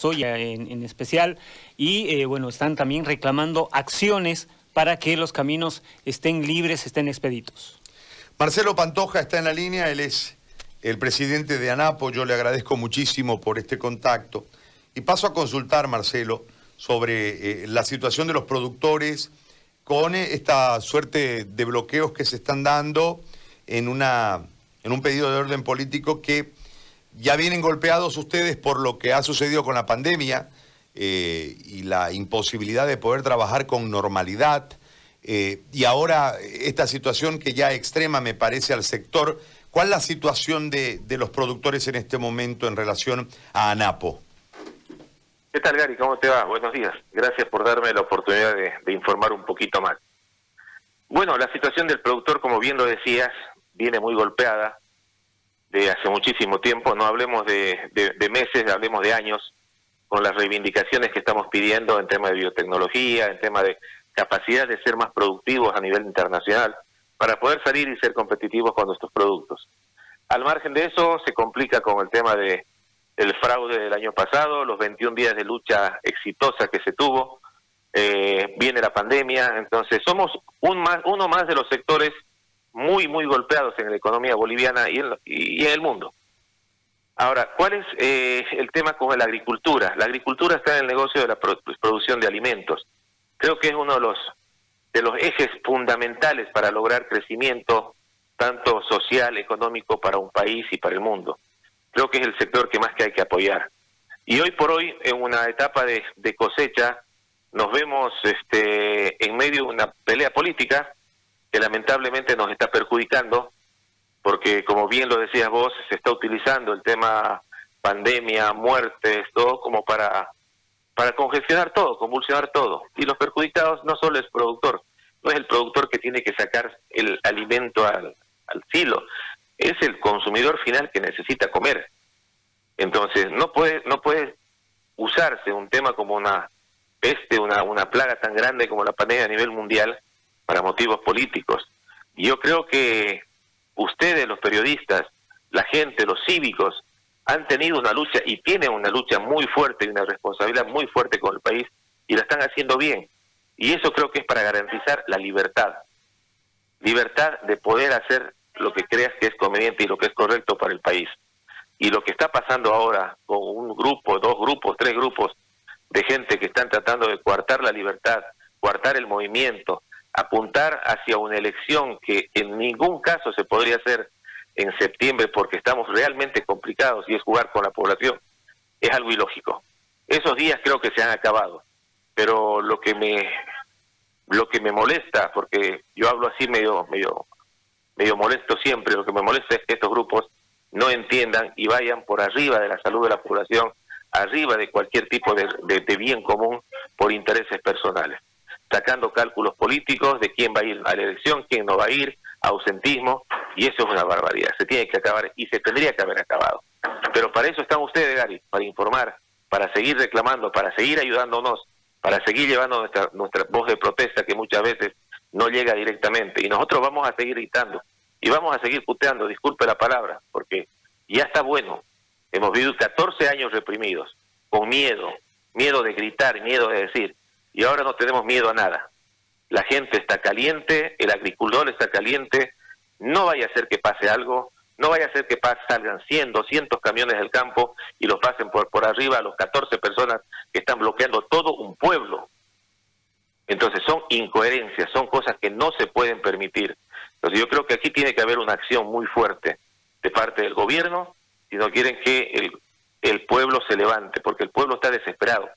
soya en, especial, y bueno, están también reclamando acciones para que los caminos estén libres, estén expeditos. Marcelo Pantoja está en la línea, él es el presidente de ANAPO, yo le agradezco muchísimo por este contacto. Y paso a consultar, Marcelo, sobre eh, la situación de los productores con eh, esta suerte de bloqueos que se están dando en, una, en un pedido de orden político que ya vienen golpeados ustedes por lo que ha sucedido con la pandemia eh, y la imposibilidad de poder trabajar con normalidad. y ahora esta situación que ya extrema me parece al sector, ¿cuál es la situación de, de los productores en este momento en relación a ANAPO? ¿Qué tal, Gary? ¿Cómo te va? Buenos días. Gracias por darme la oportunidad de, informar un poquito más. Bueno, la situación del productor, como bien lo decías, viene muy golpeada de hace muchísimo tiempo. No hablemos de, meses, hablemos de años, con las reivindicaciones que estamos pidiendo en tema de biotecnología, en tema de capacidad de ser más productivos a nivel internacional, para poder salir y ser competitivos con nuestros productos. Al margen de eso, se complica con el tema de el fraude del año pasado, los 21 días de lucha exitosa que se tuvo, eh, viene la pandemia, entonces somos un más, uno más de los sectores muy, muy golpeados en la economía boliviana y en, y en el mundo. Ahora, ¿cuál es eh, el tema con la agricultura? La agricultura está en el negocio de la producción de alimentos. Creo que es uno de los, de los ejes fundamentales para lograr crecimiento, tanto social, económico, para un país y para el mundo creo que es el sector que más que hay que apoyar. Y hoy por hoy, en una etapa de, cosecha, nos vemos este, en medio de una pelea política que lamentablemente nos está perjudicando, porque como bien lo decías vos, se está utilizando el tema pandemia, muertes, todo como para, para congestionar todo, convulsionar todo. Y los perjudicados no solo es productor, no es el productor que tiene que sacar el alimento al, al silo, es el consumidor final que necesita comer. Entonces, no puede, no puede usarse un tema como una peste, una, una plaga tan grande como la pandemia a nivel mundial para motivos políticos. Yo creo que ustedes, los periodistas, la gente, los cívicos, han tenido una lucha y tienen una lucha muy fuerte y una responsabilidad muy fuerte con el país y la están haciendo bien. Y eso creo que es para garantizar la libertad. Libertad de poder hacer lo que creas que es conveniente y lo que es correcto para el país. Y lo que está pasando ahora con un grupo, dos grupos, tres grupos de gente que están tratando de coartar la libertad, coartar el movimiento, apuntar hacia una elección que en ningún caso se podría hacer en septiembre porque estamos realmente complicados y es jugar con la población, es algo ilógico. Esos días creo que se han acabado, pero lo que me lo que me molesta, porque yo hablo así medio medio medio molesto siempre, lo que me molesta es que estos grupos no entiendan y vayan por arriba de la salud de la población, arriba de cualquier tipo de, bien común por intereses personales, sacando cálculos políticos de quién va a ir a la elección, quién no va a ir, ausentismo, y eso es una barbaridad, se tiene que acabar y se tendría que haber acabado. Pero para eso están ustedes, Gary, para informar, para seguir reclamando, para seguir ayudándonos, para seguir llevando nuestra, nuestra voz de protesta que muchas veces no llega directamente. Y nosotros vamos a seguir gritando y vamos a seguir puteando, disculpe la palabra, porque ya está bueno. Hemos vivido 14 años reprimidos, con miedo, miedo de gritar, miedo de decir, y ahora no tenemos miedo a nada. La gente está caliente, el agricultor está caliente, no vaya a ser que pase algo, no vaya a ser que salgan 100, 200 camiones del campo y los pasen por, por arriba a los 14 personas que están bloqueando todo un pueblo. Entonces son incoherencias, son cosas que no se pueden permitir. Entonces yo creo que aquí tiene que haber una acción muy fuerte de parte del gobierno si no quieren que el, el pueblo se levante, porque el pueblo está desesperado.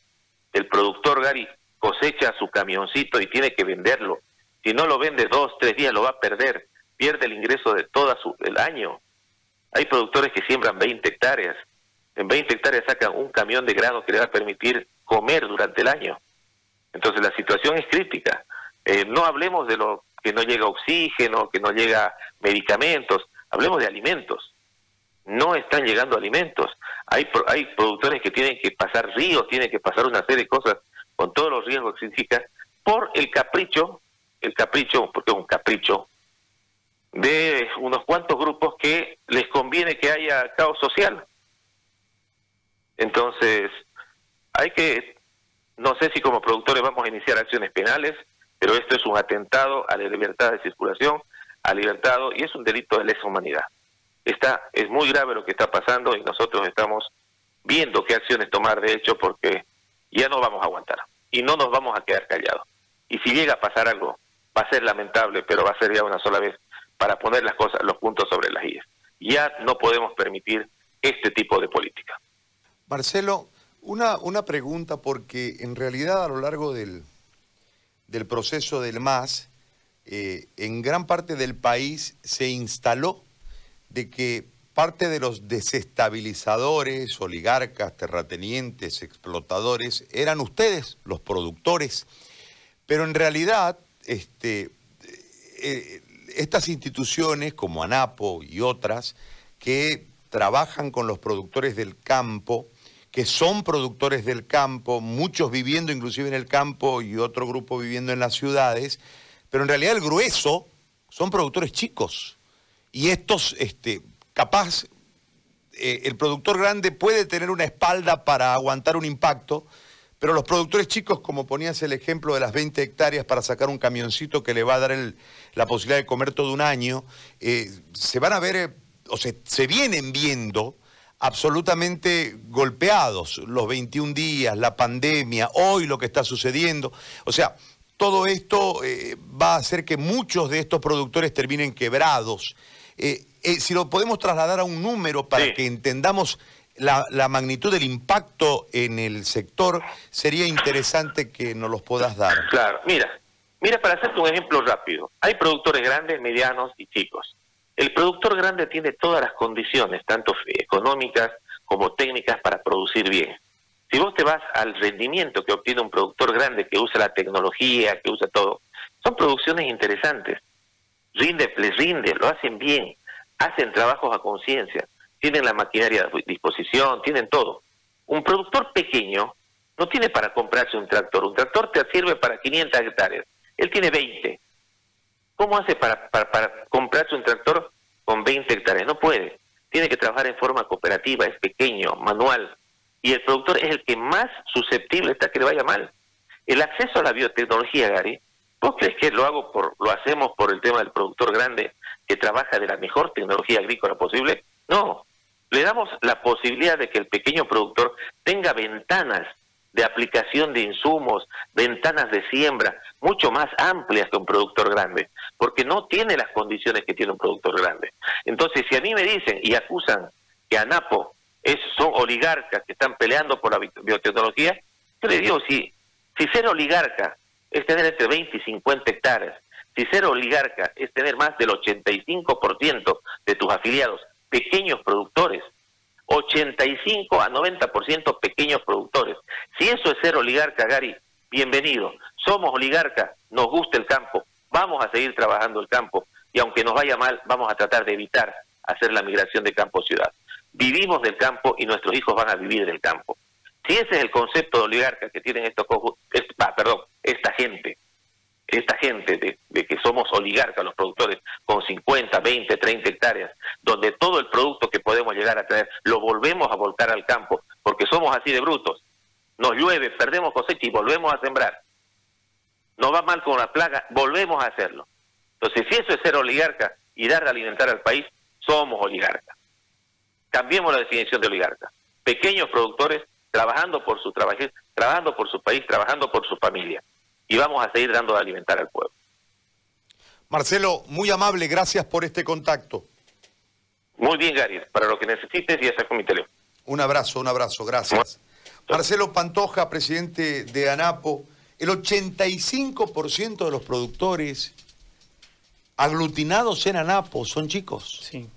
El productor Gary cosecha su camioncito y tiene que venderlo. Si no lo vende dos, tres días, lo va a perder. Pierde el ingreso de todo el año. Hay productores que siembran 20 hectáreas. En 20 hectáreas sacan un camión de grano que le va a permitir comer durante el año. Entonces la situación es crítica. Eh, no hablemos de lo que no llega oxígeno, que no llega medicamentos, hablemos de alimentos. No están llegando alimentos. Hay, hay productores que tienen que pasar ríos, tienen que pasar una serie de cosas con todos los riesgos que significa por el capricho, el capricho, porque es un capricho, de unos cuantos grupos que les conviene que haya caos social. Entonces, Hay que, no sé si como productores vamos a iniciar acciones penales, pero esto es un atentado a la libertad de circulación, a libertad y es un delito de lesa humanidad. Está, es muy grave lo que está pasando y nosotros estamos viendo qué acciones tomar de hecho porque ya no vamos a aguantar y no nos vamos a quedar callados. Y si llega a pasar algo, va a ser lamentable, pero va a ser ya una sola vez para poner las cosas, los puntos sobre las IES. Ya no podemos permitir este tipo de política. Marcelo, una, una pregunta porque en realidad a lo largo del, del proceso del MAS, eh, en gran parte del país se instaló de que parte de los desestabilizadores, oligarcas, terratenientes, explotadores, eran ustedes, los productores. Pero en realidad, este, eh, estas instituciones como ANAPO y otras que trabajan con los productores del campo, que son productores del campo, muchos viviendo inclusive en el campo y otro grupo viviendo en las ciudades, pero en realidad el grueso son productores chicos. Y estos, este, capaz, eh, el productor grande puede tener una espalda para aguantar un impacto, pero los productores chicos, como ponías el ejemplo de las 20 hectáreas para sacar un camioncito que le va a dar la posibilidad de comer todo un año, eh, se van a ver, eh, o se, se vienen viendo absolutamente golpeados los 21 días, la pandemia, hoy lo que está sucediendo. O sea, todo esto va a hacer que muchos de estos productores terminen quebrados. Eh, eh, si lo podemos trasladar a un número para que entendamos la, la, magnitud del impacto en el sector, sería interesante que nos los puedas dar. Claro, mira, mira, para hacerte un ejemplo rápido, hay productores grandes, medianos y chicos. El productor grande tiene todas las condiciones, tanto económicas como técnicas, para producir bien. Si vos te vas al rendimiento que obtiene un productor grande que usa la tecnología, que usa todo, son producciones interesantes. Rinde, les rinde, lo hacen bien, hacen trabajos a conciencia, tienen la maquinaria a disposición, tienen todo. Un productor pequeño no tiene para comprarse un tractor. Un tractor te sirve para 500 hectáreas. Él tiene 20. ¿Cómo hace para, para, comprarse un tractor con 20 hectáreas? No puede. Tiene que trabajar en forma cooperativa, es pequeño, manual. Y el productor es el que más susceptible está que le vaya mal. El acceso a la biotecnología, Gary, ¿vos crees que lo hago por, lo hacemos por el tema del productor grande que trabaja de la mejor tecnología agrícola posible? No. Le damos la posibilidad de que el pequeño productor tenga ventanas de aplicación de insumos, ventanas de siembra mucho más amplias que un productor grande, porque no tiene las condiciones que tiene un productor grande. Entonces, si a mí me dicen y acusan que ANAPO es, son oligarcas que están peleando por la biotecnología, yo le digo, si, si ser oligarca es tener entre 20 y 50 hectáreas, si ser oligarca es tener más del 85% de tus afiliados pequeños productores, 85 a 90% pequeños productores. Si eso es ser oligarca, Gary, bienvenido. Somos oligarca, nos gusta el campo, vamos a seguir trabajando el campo y aunque nos vaya mal, vamos a tratar de evitar hacer la migración de campo ciudad. Vivimos del campo y nuestros hijos van a vivir del campo. Si ese es el concepto de oligarca que tienen estos, perdón, esta gente, esta gente de, que somos oligarcas los productores con 50, 20, 30 hectáreas, donde todo el producto que podemos llegar a traer lo volvemos a volcar al campo, porque somos así de brutos. Nos llueve, perdemos cosecha y volvemos a sembrar. Nos va mal con la plaga, volvemos a hacerlo. Entonces, si eso es ser oligarca y dar de alimentar al país, somos oligarcas. Cambiemos la definición de oligarca. Pequeños productores trabajando por su trabajo, trabajando por su país, trabajando por su familia y vamos a seguir dando de alimentar al pueblo. Marcelo, muy amable, gracias por este contacto. Muy bien, Gary, para lo que necesites y está con mi teléfono. Un abrazo, un abrazo, gracias. Marcelo Pantoja, presidente de ANAPO, el 85% de los productores aglutinados en ANAPO son chicos. Sí.